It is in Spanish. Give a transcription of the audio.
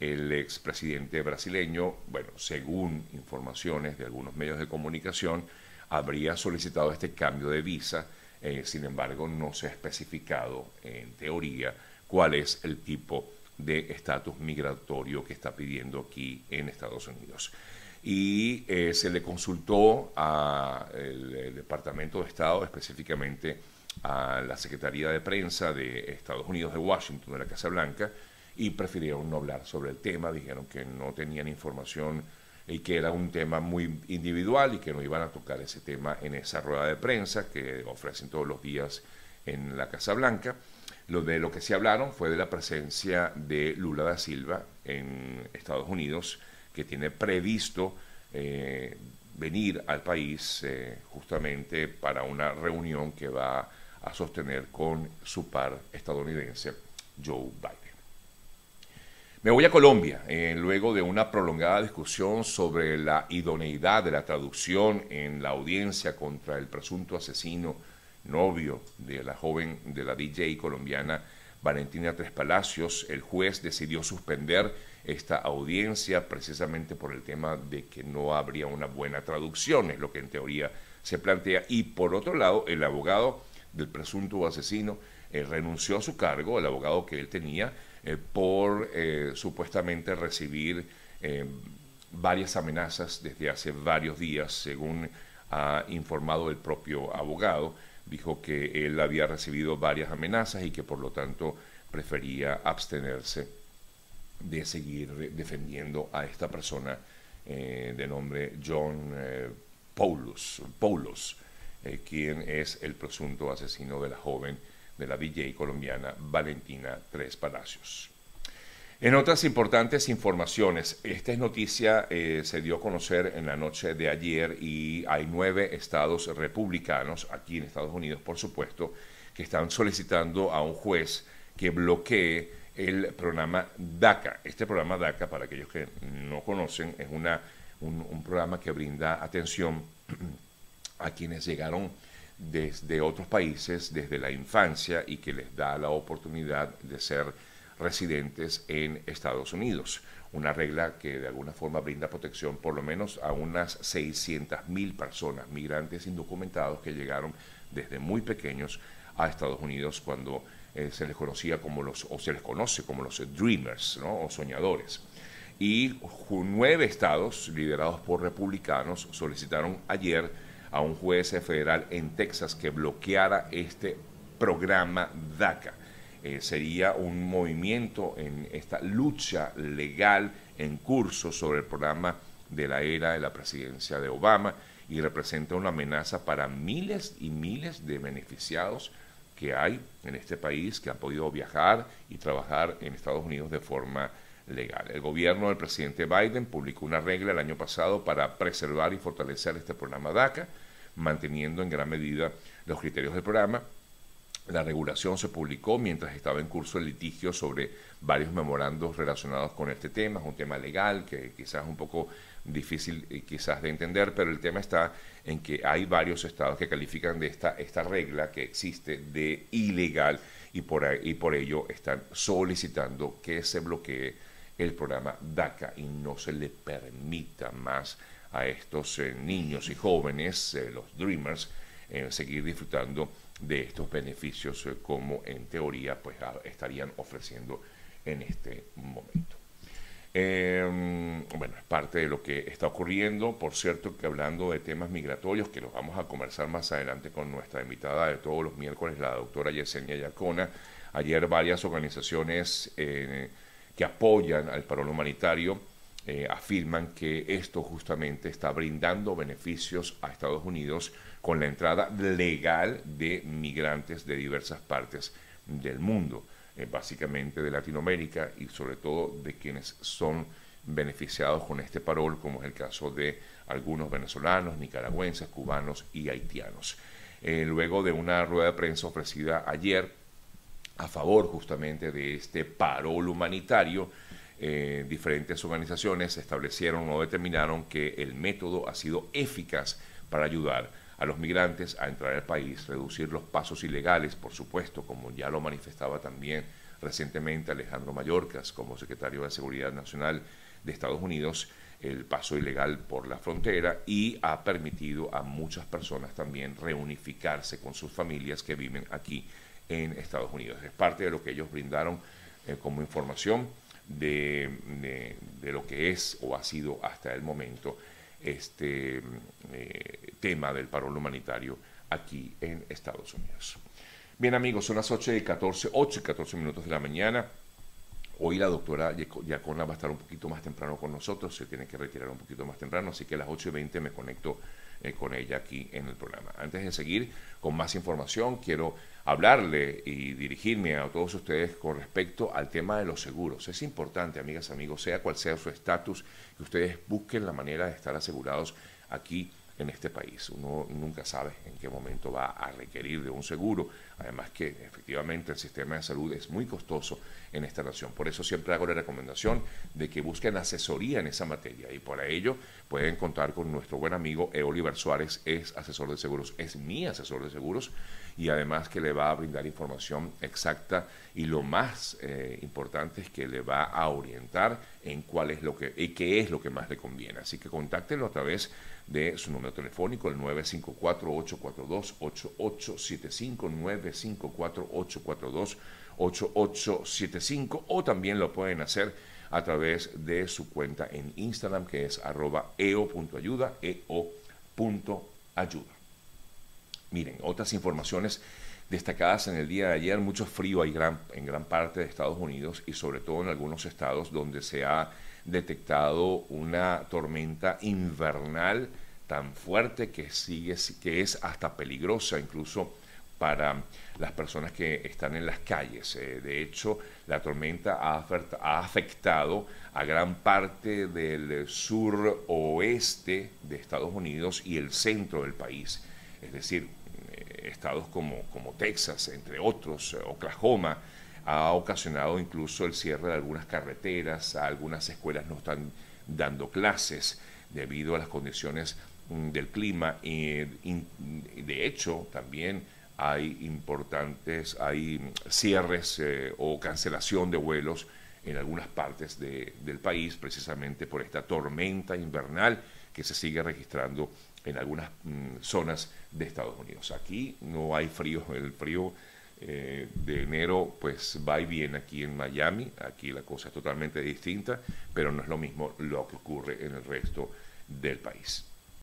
el expresidente brasileño, bueno, según informaciones de algunos medios de comunicación, habría solicitado este cambio de visa, eh, sin embargo no se ha especificado en teoría cuál es el tipo de estatus migratorio que está pidiendo aquí en Estados Unidos. Y eh, se le consultó al Departamento de Estado, específicamente a la Secretaría de Prensa de Estados Unidos de Washington, de la Casa Blanca, y prefirieron no hablar sobre el tema, dijeron que no tenían información y que era un tema muy individual y que no iban a tocar ese tema en esa rueda de prensa que ofrecen todos los días en la Casa Blanca. Lo de lo que se hablaron fue de la presencia de Lula da Silva en Estados Unidos, que tiene previsto eh, venir al país eh, justamente para una reunión que va a sostener con su par estadounidense, Joe Biden. Me voy a Colombia, eh, luego de una prolongada discusión sobre la idoneidad de la traducción en la audiencia contra el presunto asesino novio de la joven de la DJ colombiana Valentina Tres Palacios, el juez decidió suspender esta audiencia precisamente por el tema de que no habría una buena traducción, es lo que en teoría se plantea. Y por otro lado, el abogado del presunto asesino eh, renunció a su cargo, el abogado que él tenía, eh, por eh, supuestamente recibir varias amenazas desde hace varios días, según ha informado el propio abogado. Dijo que él había recibido varias amenazas y que por lo tanto prefería abstenerse de seguir defendiendo a esta persona de nombre John Paulus, Paulus quien es el presunto asesino de la joven de la DJ colombiana Valentina Tres Palacios. En otras importantes informaciones, esta noticia eh, se dio a conocer en la noche de ayer y hay nueve estados republicanos, aquí en Estados Unidos por supuesto, que están solicitando a un juez que bloquee el programa DACA. Este programa DACA, para aquellos que no conocen, es una, un programa que brinda atención a quienes llegaron desde otros países desde la infancia y que les da la oportunidad de ser residentes en Estados Unidos. Una regla que de alguna forma brinda protección por lo menos a unas 600 mil personas, migrantes indocumentados que llegaron desde muy pequeños a Estados Unidos cuando eh, se les conocía como los, o se les conoce como los dreamers, ¿no? o soñadores. Y nueve estados liderados por republicanos solicitaron ayer a un juez federal en Texas que bloqueara este programa DACA. Eh, sería un movimiento en esta lucha legal en curso sobre el programa de la era de la presidencia de Obama y representa una amenaza para miles y miles de beneficiados que hay en este país que han podido viajar y trabajar en Estados Unidos de forma legal. El gobierno del presidente Biden publicó una regla el año pasado para preservar y fortalecer este programa DACA, manteniendo en gran medida los criterios del programa. La regulación se publicó mientras estaba en curso el litigio sobre varios memorandos relacionados con este tema. Es un tema legal que quizás es un poco difícil eh, quizás de entender, pero el tema está en que hay varios estados que califican de esta, esta regla que existe de ilegal y por, y por ello están solicitando que se bloquee el programa DACA y no se le permita más a estos eh, niños y jóvenes, eh, los Dreamers, en seguir disfrutando de estos beneficios eh, como en teoría pues estarían ofreciendo en este momento. Em, bueno, es parte de lo que está ocurriendo. Por cierto, que hablando de temas migratorios, que los vamos a conversar más adelante con nuestra invitada de todos los miércoles, la doctora Yesenia Yacona. Ayer varias organizaciones que apoyan al paro humanitario eh, afirman que esto justamente está brindando beneficios a Estados Unidos con la entrada legal de migrantes de diversas partes del mundo, eh, básicamente de Latinoamérica y sobre todo de quienes son beneficiados con este parol, como es el caso de algunos venezolanos, nicaragüenses, cubanos y haitianos. Eh, luego de una rueda de prensa ofrecida ayer, a favor justamente de este parol humanitario. Eh, diferentes organizaciones establecieron o determinaron que el método ha sido eficaz para ayudar a los migrantes a entrar al país, reducir los pasos ilegales, por supuesto, como ya lo manifestaba también recientemente Alejandro Mayorkas como secretario de Seguridad Nacional de Estados Unidos el paso ilegal por la frontera y ha permitido a muchas personas también reunificarse con sus familias que viven aquí en Estados Unidos. Es parte de lo que ellos brindaron eh, como información de, lo que es o ha sido hasta el momento este eh, tema del parol humanitario aquí en Estados Unidos. Bien amigos, son las 8 y 14, 8 y 14 minutos de la mañana. Hoy la doctora Yacona va a estar un poquito más temprano con nosotros, se tiene que retirar un poquito más temprano, así que a las 8 y 20 me conecto eh, con ella aquí en el programa. Antes de seguir con más información, quiero hablarle y dirigirme a todos ustedes con respecto al tema de los seguros. Es importante, amigas, amigos, sea cual sea su estatus, que ustedes busquen la manera de estar asegurados aquí en este país. Uno nunca sabe en qué momento va a requerir de un seguro, además que efectivamente el sistema de salud es muy costoso en esta nación. Por eso siempre hago la recomendación de que busquen asesoría en esa materia y para ello pueden contar con nuestro buen amigo Oliver Suárez, es asesor de seguros, es mi asesor de seguros y además que le va a brindar información exacta y lo más eh, importante es que le va a orientar en cuál es lo que y qué es lo que más le conviene. Así que contáctenlo a través de su número telefónico, el 954-842-8875, 954-842-8875, o también lo pueden hacer a través de su cuenta en Instagram, que es arroba eo.ayuda, eo.ayuda. Miren, otras informaciones destacadas en el día de ayer, mucho frío hay gran, en gran parte de Estados Unidos y sobre todo en algunos estados donde se ha detectado una tormenta invernal tan fuerte que sigue que es hasta peligrosa incluso para las personas que están en las calles. Eh, de hecho, la tormenta ha, afectado a gran parte del sur oeste de Estados Unidos y el centro del país. Es decir, eh, estados como, como Texas, entre otros, eh, Oklahoma, ha ocasionado incluso el cierre de algunas carreteras, algunas escuelas no están dando clases debido a las condiciones mm, del clima y, de hecho también hay importantes, hay cierres eh, o cancelación de vuelos en algunas partes del país precisamente por esta tormenta invernal que se sigue registrando en algunas mm, zonas de Estados Unidos. Aquí no hay frío, el frío eh, de enero pues va y viene aquí en Miami, aquí la cosa es totalmente distinta, pero no es lo mismo lo que ocurre en el resto del país.